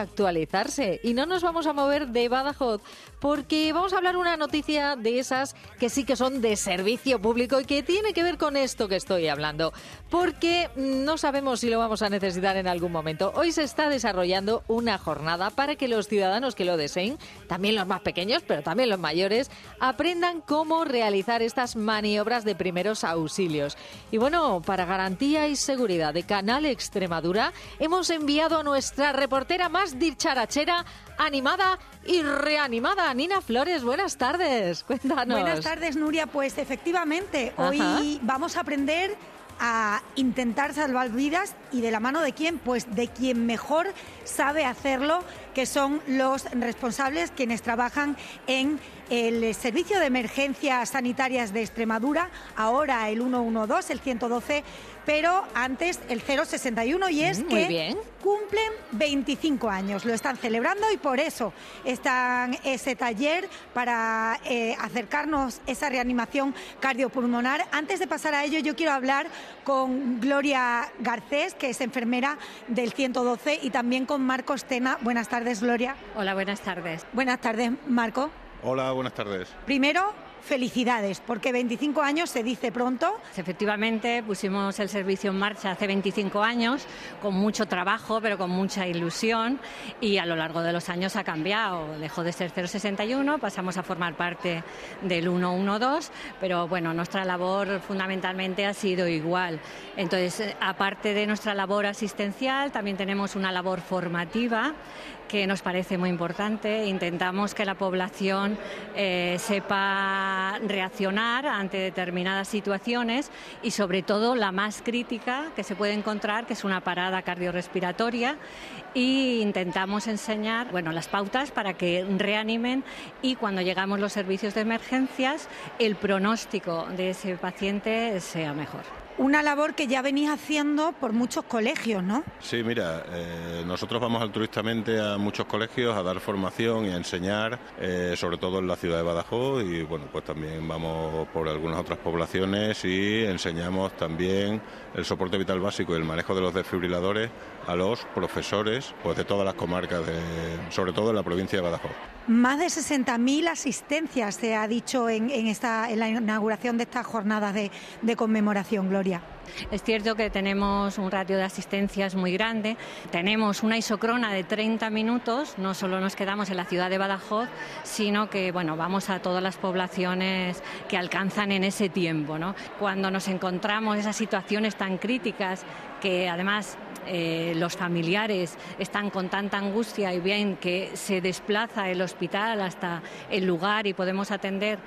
y no nos vamos a mover de Badajoz porque vamos a hablar una noticia de esas que sí que son de servicio público y que tiene que ver con esto que estoy hablando, porque no sabemos si lo vamos a necesitar en algún momento. Hoy se está desarrollando una jornada para que los ciudadanos que lo deseen, también los más pequeños, pero también los mayores, aprendan cómo realizar estas maniobras de primeros auxilios. Y bueno, para garantía y seguridad de Canal Extremadura, hemos enviado a nuestra reportera más dicharachera, animada y reanimada. Nina Flores, buenas tardes. Cuéntanos. Buenas tardes, Nuria. Pues efectivamente, hoy vamos a aprender a intentar salvar vidas y de la mano de quién? Pues de quien mejor sabe hacerlo, que son los responsables quienes trabajan en el Servicio de Emergencias Sanitarias de Extremadura, ahora el 112, el 112 pero antes el 061 y es mm, que cumplen 25 años, lo están celebrando y por eso están ese taller para eh, acercarnos esa reanimación cardiopulmonar. Antes de pasar a ello, yo quiero hablar con Gloria Garcés, que es enfermera del 112, y también con Marcos Tena. Buenas tardes, Gloria. Hola, buenas tardes. Buenas tardes, Marco. Hola, buenas tardes. Primero, felicidades, porque 25 años se dice pronto. Efectivamente, pusimos el servicio en marcha hace 25 años, con mucho trabajo, pero con mucha ilusión, y a lo largo de los años ha cambiado. Dejó de ser 061, pasamos a formar parte del 112, pero bueno, nuestra labor fundamentalmente ha sido igual. Entonces, aparte de nuestra labor asistencial, también tenemos una labor formativa que nos parece muy importante. Intentamos que la población eh, sepa reaccionar ante determinadas situaciones y sobre todo la más crítica que se puede encontrar, que es una parada cardiorrespiratoria y intentamos enseñar bueno, las pautas para que reanimen y cuando llegamos los servicios de emergencias el pronóstico de ese paciente sea mejor. Una labor que ya venís haciendo por muchos colegios, ¿no? Sí, mira, eh, nosotros vamos altruistamente a muchos colegios a dar formación y a enseñar, eh, sobre todo en la ciudad de Badajoz y bueno, pues también vamos por algunas otras poblaciones y enseñamos también el soporte vital básico y el manejo de los desfibriladores a los profesores pues de todas las comarcas, de, sobre todo en la provincia de Badajoz. Más de 60.000 asistencias se ha dicho en, esta, en la inauguración de estas jornadas de, de conmemoración, Gloria. Es cierto que tenemos un ratio de asistencias muy grande, tenemos una isocrona de 30 minutos, no solo nos quedamos en la ciudad de Badajoz, sino que bueno, vamos a todas las poblaciones que alcanzan en ese tiempo. ¿no? Cuando nos encontramos esas situaciones tan críticas que además eh, los familiares están con tanta angustia y bien que se desplaza el hospital hasta el lugar y podemos atender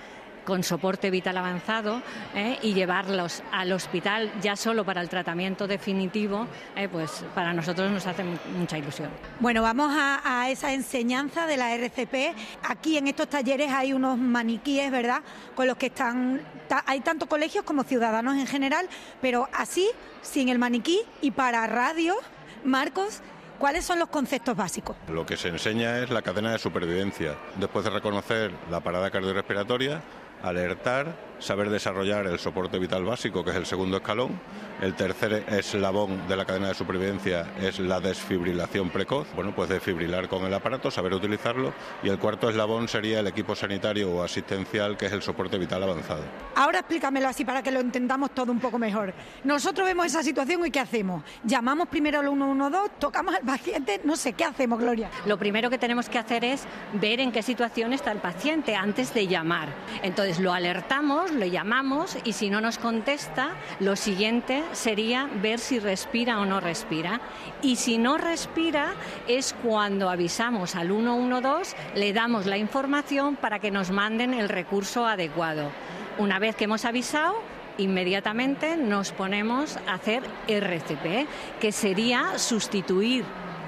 con soporte vital avanzado ¿eh? y llevarlos al hospital ya solo para el tratamiento definitivo, ¿eh? pues para nosotros nos hace mucha ilusión. Bueno, vamos a, a, esa enseñanza de la RCP. Aquí en estos talleres hay unos maniquíes, ¿verdad? Con los que están, hay tanto colegios como ciudadanos en general, pero así, sin el maniquí y para radio, Marcos, ¿Cuáles son los conceptos básicos? Lo que se enseña es la cadena de supervivencia. Después de reconocer la parada cardiorrespiratoria, alertar, saber desarrollar el soporte vital básico, que es el segundo escalón. El tercer eslabón de la cadena de supervivencia es la desfibrilación precoz. Bueno, pues desfibrilar con el aparato, saber utilizarlo. Y el cuarto eslabón sería el equipo sanitario o asistencial, que es el soporte vital avanzado. Ahora explícamelo así para que lo entendamos todo un poco mejor. Nosotros vemos esa situación y ¿qué hacemos? Llamamos primero al 112, tocamos al paciente, no sé, ¿qué hacemos, Gloria? Lo primero que tenemos que hacer es ver en qué situación está el paciente antes de llamar. Entonces lo alertamos, lo llamamos y si no nos contesta, lo siguiente sería ver si respira o no respira. Y si no respira es cuando avisamos al 112, le damos la información para que nos manden el recurso adecuado. Una vez que hemos avisado, inmediatamente nos ponemos a hacer RCP, que sería sustituir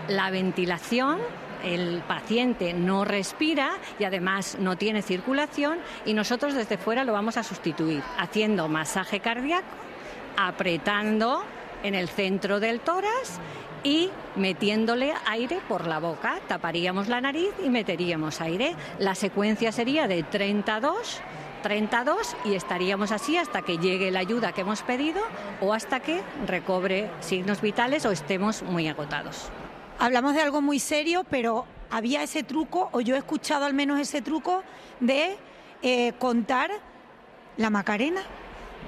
la ventilación el paciente no respira y además no tiene circulación y nosotros desde fuera lo vamos a sustituir haciendo masaje cardíaco, apretando en el centro del tórax y metiéndole aire por la boca. Taparíamos la nariz y meteríamos aire. La secuencia sería de 32 32 y estaríamos así hasta que llegue la ayuda que hemos pedido o hasta que recobre signos vitales o estemos muy agotados. Hablamos de algo muy serio, pero había ese truco, o yo he escuchado al menos ese truco, de eh, contar la Macarena.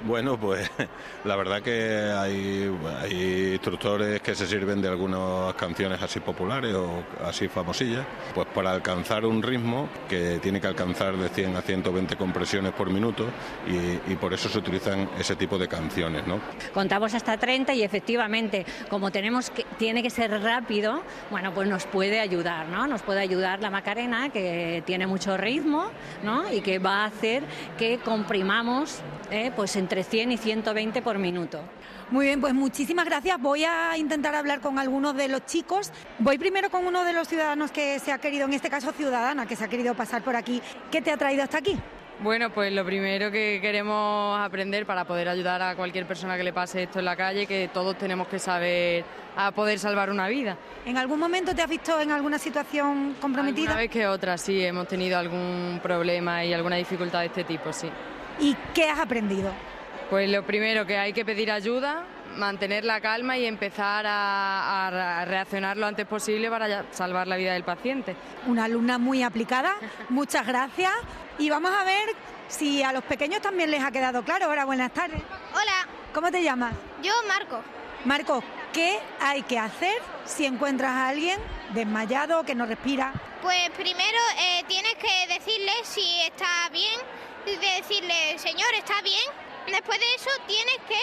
Bueno, pues la verdad que hay, instructores que se sirven de algunas canciones así populares o así famosillas, pues para alcanzar un ritmo que tiene que alcanzar de 100 a 120 compresiones por minuto y, y por eso se utilizan ese tipo de canciones, ¿no? Contamos hasta 30 y efectivamente, como tenemos que, tiene que ser rápido, bueno, pues nos puede ayudar, ¿no? Nos puede ayudar la Macarena, que tiene mucho ritmo, ¿no? Y que va a hacer que comprimamos, eh, pues en entre 100 y 120 por minuto. Muy bien, pues muchísimas gracias. Voy a intentar hablar con algunos de los chicos. Voy primero con uno de los ciudadanos que se ha querido, en este caso ciudadana, que se ha querido pasar por aquí. ¿Qué te ha traído hasta aquí? Bueno, pues lo primero que queremos aprender para poder ayudar a cualquier persona que le pase esto en la calle, que todos tenemos que saber a poder salvar una vida. ¿En algún momento te has visto en alguna situación comprometida? Una vez que otra, sí, hemos tenido algún problema y alguna dificultad de este tipo, sí. ¿Y qué has aprendido? Pues lo primero que hay que pedir ayuda, mantener la calma y empezar a, a, reaccionar lo antes posible para salvar la vida del paciente. Una alumna muy aplicada, muchas gracias. Y vamos a ver si a los pequeños también les ha quedado claro. Ahora, buenas tardes. Hola. ¿Cómo te llamas? Yo, Marco. Marco, ¿qué hay que hacer si encuentras a alguien desmayado que no respira? Pues primero eh, tienes que decirle si está bien, decirle, señor, ¿está bien? Después de eso tienes que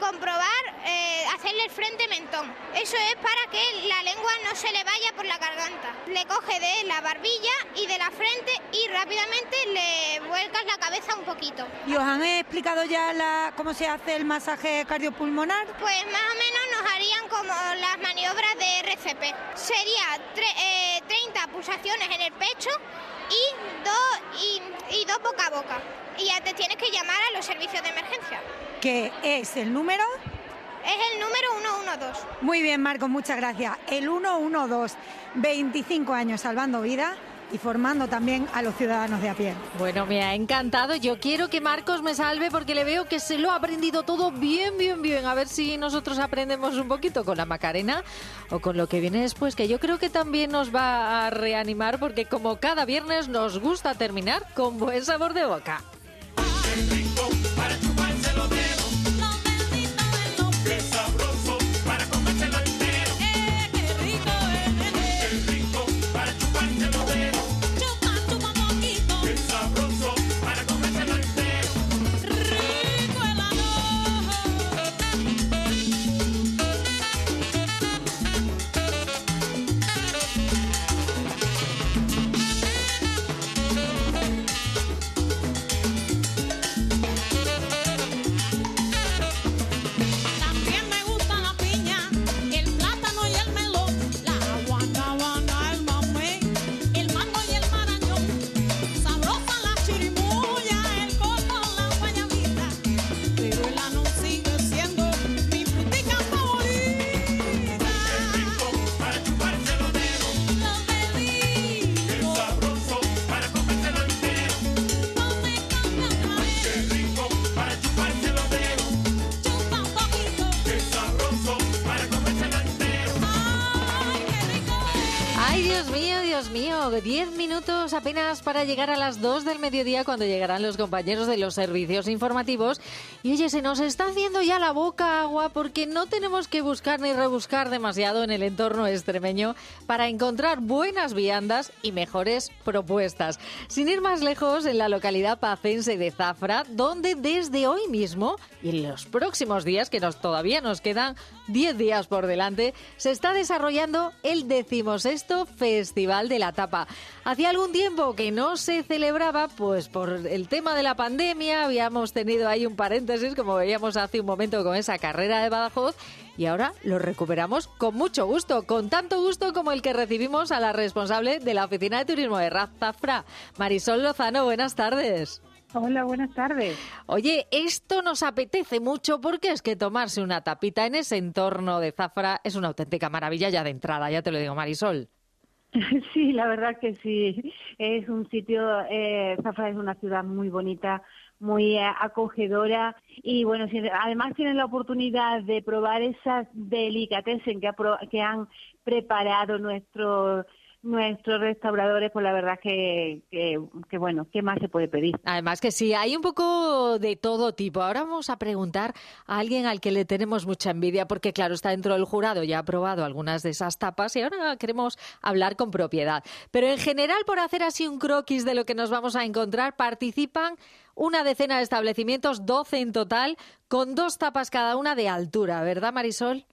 comprobar, eh, hacerle el frente mentón. Eso es para que la lengua no se le vaya por la garganta. Le coge de la barbilla y de la frente y rápidamente le vuelcas la cabeza un poquito. ¿Y os han explicado ya la, cómo se hace el masaje cardiopulmonar? Pues más o menos nos harían como las maniobras de RCP. Sería tre- eh, 30 pulsaciones en el pecho y dos, y, y dos boca a boca. Y ya te tienes que llamar a los servicios de emergencia. Que es el número... Es el número 112. Muy bien, Marcos, muchas gracias. El 112, 25 años salvando vida y formando también a los ciudadanos de a pie. Bueno, me ha encantado. Yo quiero que Marcos me salve porque le veo que se lo ha aprendido todo bien, bien, bien. A ver si nosotros aprendemos un poquito con la Macarena o con lo que viene después, que yo creo que también nos va a reanimar porque como cada viernes nos gusta terminar con buen sabor de boca. Ay, Dios mío, Dios mío, diez minutos apenas para llegar a las dos del mediodía cuando llegarán los compañeros de los servicios informativos. Y oye, se nos está haciendo ya la boca agua porque no tenemos que buscar ni rebuscar demasiado en el entorno extremeño para encontrar buenas viandas y mejores propuestas. Sin ir más lejos, en la localidad pacense de Zafra, donde desde hoy mismo y en los próximos días, que nos todavía nos quedan 10 días por delante, se está desarrollando el decimosexto Festival de la Tapa. Hacía algún tiempo que no se celebraba, pues por el tema de la pandemia, habíamos tenido ahí un paréntesis, como veíamos hace un momento con esa carrera de Badajoz, y ahora lo recuperamos con mucho gusto, con tanto gusto como el que recibimos a la responsable de la Oficina de Turismo de Raz Zafra, Marisol Lozano. Buenas tardes. Hola, buenas tardes. Oye, esto nos apetece mucho porque es que tomarse una tapita en ese entorno de Zafra es una auténtica maravilla ya de entrada, ya te lo digo, Marisol. Sí, la verdad que sí. Es un sitio, eh, Zafra es una ciudad muy bonita, muy eh, acogedora y bueno, además tienen la oportunidad de probar esas delicatessen que, que han preparado nuestros nuestros restauradores, pues la verdad que, que, que bueno, ¿qué más se puede pedir? Además que sí, hay un poco de todo tipo. Ahora vamos a preguntar a alguien al que le tenemos mucha envidia porque claro, está dentro del jurado, ya ha probado algunas de esas tapas y ahora queremos hablar con propiedad. Pero en general, por hacer así un croquis de lo que nos vamos a encontrar, participan una decena de establecimientos, 12 en total, con dos tapas cada una de altura, ¿verdad, Marisol?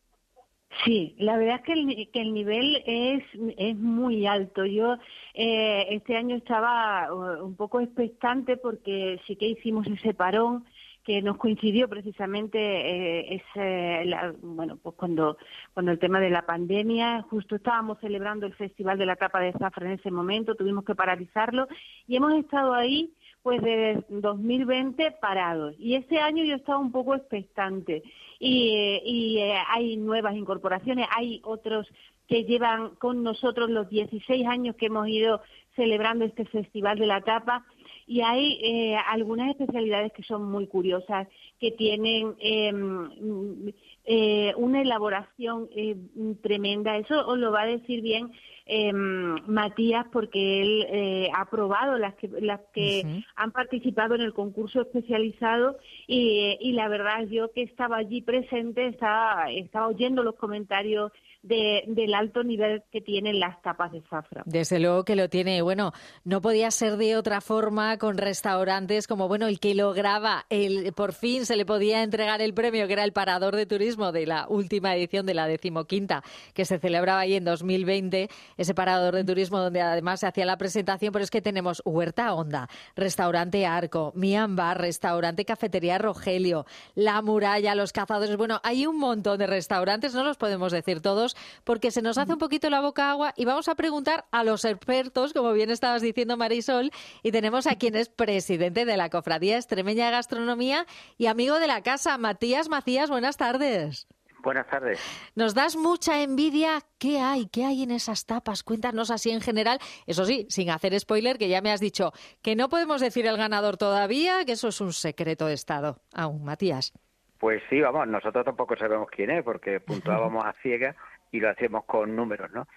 Sí, la verdad es que el, que el nivel es, es muy alto. Yo eh, este año estaba uh, un poco expectante porque sí que hicimos ese parón que nos coincidió precisamente eh, ese, bueno pues cuando cuando el tema de la pandemia justo estábamos celebrando el festival de la tapa de zafra en ese momento tuvimos que paralizarlo y hemos estado ahí pues desde 2020 parados. Y este año yo estaba un poco expectante. Y, y eh, hay nuevas incorporaciones. Hay otros que llevan con nosotros los 16 años que hemos ido celebrando este festival de la tapa. Y hay eh, algunas especialidades que son muy curiosas, que tienen mm, eh, una elaboración eh, tremenda. Eso os lo va a decir bien eh, Matías porque él eh, ha probado las que, las que han participado en el concurso especializado y, y la verdad yo que estaba allí presente estaba, estaba oyendo los comentarios de- del alto nivel que tienen las tapas de zafra. Desde luego que lo tiene. Bueno, no podía ser de otra forma con restaurantes como, bueno, el que lograba, el, por fin se le podía entregar el premio, que era el Parador de Turismo de la última edición de la decimoquinta, que se celebraba ahí en 2020, ese Parador de Turismo donde además se hacía la presentación, pero es que tenemos Huerta Honda, Restaurante Arco, Mian Bar, Restaurante Cafetería Rogelio, La Muralla, Los Cazadores. Bueno, hay un montón de restaurantes, no los podemos decir todos, porque se nos hace un poquito la boca agua y vamos a preguntar a los expertos, como bien estabas diciendo Marisol, y tenemos a quien es presidente de la Cofradía Extremeña de Gastronomía y amigo de la casa, Matías Macías. Buenas tardes. Buenas tardes. Nos das mucha envidia. ¿Qué hay? ¿Qué hay en esas tapas? Cuéntanos así en general. Eso sí, sin hacer spoiler, que ya me has dicho que no podemos decir el ganador todavía, que eso es un secreto de Estado. Aún, Matías. Pues sí, vamos, nosotros tampoco sabemos quién es porque puntuábamos a ciegas y lo hacemos con números, ¿no?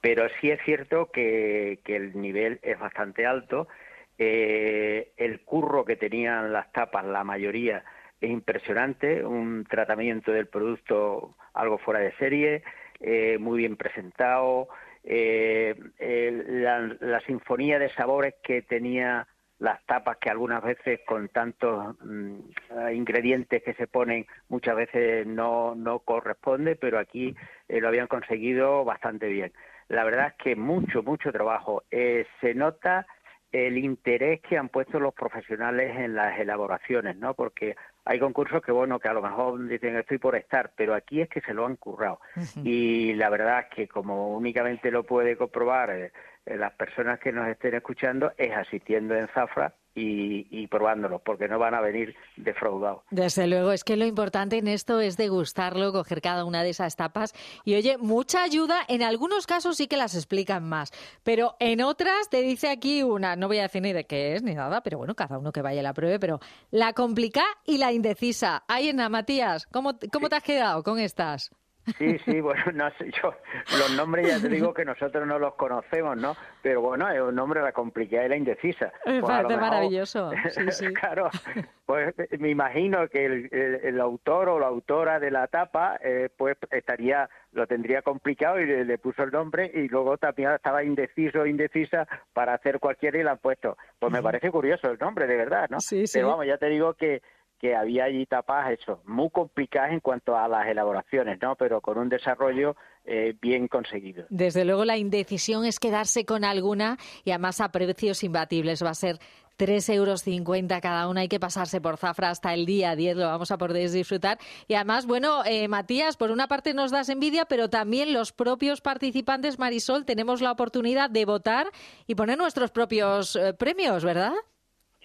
Pero sí es cierto que, que el nivel es bastante alto. Eh, el curro que tenían las tapas, la mayoría, es impresionante. Un tratamiento del producto algo fuera de serie, eh, muy bien presentado. eh, la sinfonía de sabores que tenía las tapas que algunas veces con tantos mm, ingredientes que se ponen muchas veces no, no corresponde, pero aquí eh, lo habían conseguido bastante bien. La verdad es que mucho, mucho trabajo. Eh, se nota el interés que han puesto los profesionales en las elaboraciones, ¿no? Porque hay concursos que, bueno, que a lo mejor dicen estoy por estar, pero aquí es que se lo han currado. Y la verdad es que como únicamente lo puede comprobar eh, eh, las personas que nos estén escuchando es asistiendo en Zafra y, y probándolo, porque no van a venir defraudados. Desde luego, es que lo importante en esto es degustarlo, coger cada una de esas tapas. Y oye, mucha ayuda, en algunos casos sí que las explican más, pero en otras te dice aquí una, no voy a decir ni de qué es ni nada, pero bueno, cada uno que vaya a la pruebe, pero la complicada y la indecisa. Ahí en la Matías, ¿cómo, cómo te has quedado con estas? Sí, sí, bueno, no sé, yo los nombres ya te digo que nosotros no los conocemos, ¿no? Pero bueno, es un nombre la complicada y la indecisa. Me Pues parece mejor- maravilloso. Sí, sí. claro, pues me imagino que el, el- el autor o la autora de la tapa, eh, pues estaría, lo tendría complicado y le, le puso el nombre y luego también estaba indeciso o indecisa para hacer cualquiera y la han puesto. Pues me parece curioso el nombre, de verdad, ¿no? Sí, sí. Pero vamos, ya te digo que que había allí tapas eso, muy complicadas en cuanto a las elaboraciones, ¿no? Pero con un desarrollo eh, bien conseguido. Desde luego la indecisión es quedarse con alguna y además a precios imbatibles. Va a ser 3,50 euros cada una. Hay que pasarse por Zafra hasta el día 10, lo vamos a poder disfrutar. Y además, bueno, eh, Matías, por una parte nos das envidia, pero también los propios participantes, Marisol, tenemos la oportunidad de votar y poner nuestros propios eh, premios, ¿verdad?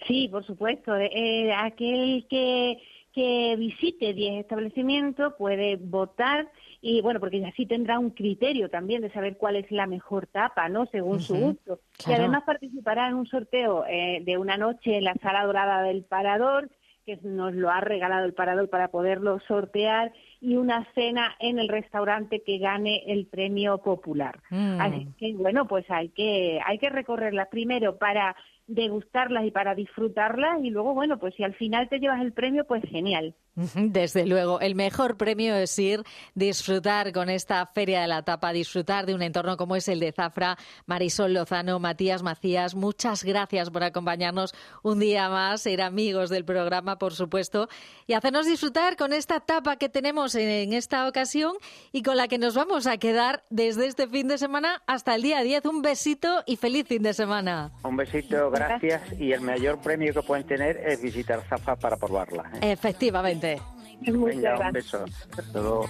Sí, por supuesto. Eh, aquel que, que visite 10 establecimientos puede votar y bueno, porque así tendrá un criterio también de saber cuál es la mejor tapa, ¿no? Según su gusto. Y además participará en un sorteo eh, de una noche en la sala dorada del Parador que nos lo ha regalado el Parador para poderlo sortear y una cena en el restaurante que gane el premio popular. Mm. Así que bueno, pues hay que hay que recorrerlas primero para degustarlas y para disfrutarlas y luego bueno, pues si al final te llevas el premio, pues genial. Desde luego, el mejor premio es ir, disfrutar con esta Feria de la Tapa, disfrutar de un entorno como es el de Zafra. Marisol Lozano, Matías Macías, muchas gracias por acompañarnos un día más, ser amigos del programa, por supuesto, y hacernos disfrutar con esta tapa que tenemos en, en esta ocasión y con la que nos vamos a quedar desde este fin de semana hasta el día 10. Un besito y feliz fin de semana. Un besito, gracias. Y el mayor premio que pueden tener es visitar Zafa para probarla. ¿eh? Efectivamente. Venga, un beso. Hasta luego.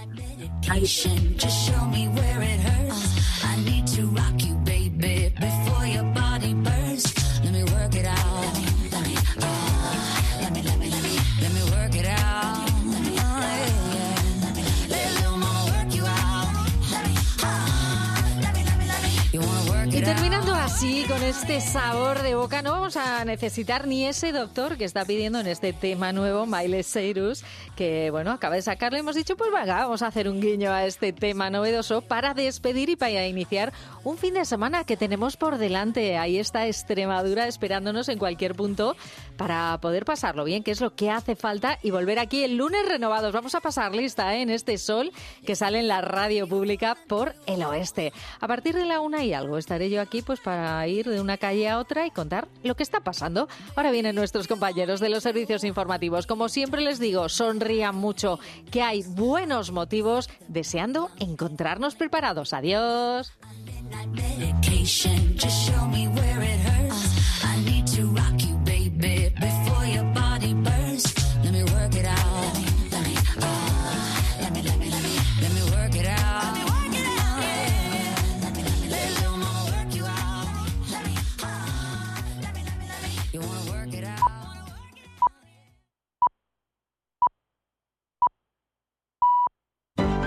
Así, con este sabor de boca, no vamos a necesitar ni ese doctor que está pidiendo en este tema nuevo, Miley Cyrus, que bueno, acaba de sacarlo. Hemos dicho, pues venga, vamos a hacer un guiño a este tema novedoso para despedir y para iniciar un fin de semana que tenemos por delante. Ahí está Extremadura esperándonos en cualquier punto para poder pasarlo bien, que es lo que hace falta, y volver aquí el lunes renovados. Vamos a pasar lista ¿eh? en este sol que sale en la radio pública por el oeste. A partir de la una y algo estaré yo aquí pues para ir de una calle a otra y contar lo que está pasando. Ahora vienen nuestros compañeros de los servicios informativos. Como siempre les digo, sonrían mucho, que hay buenos motivos deseando encontrarnos preparados. Adiós.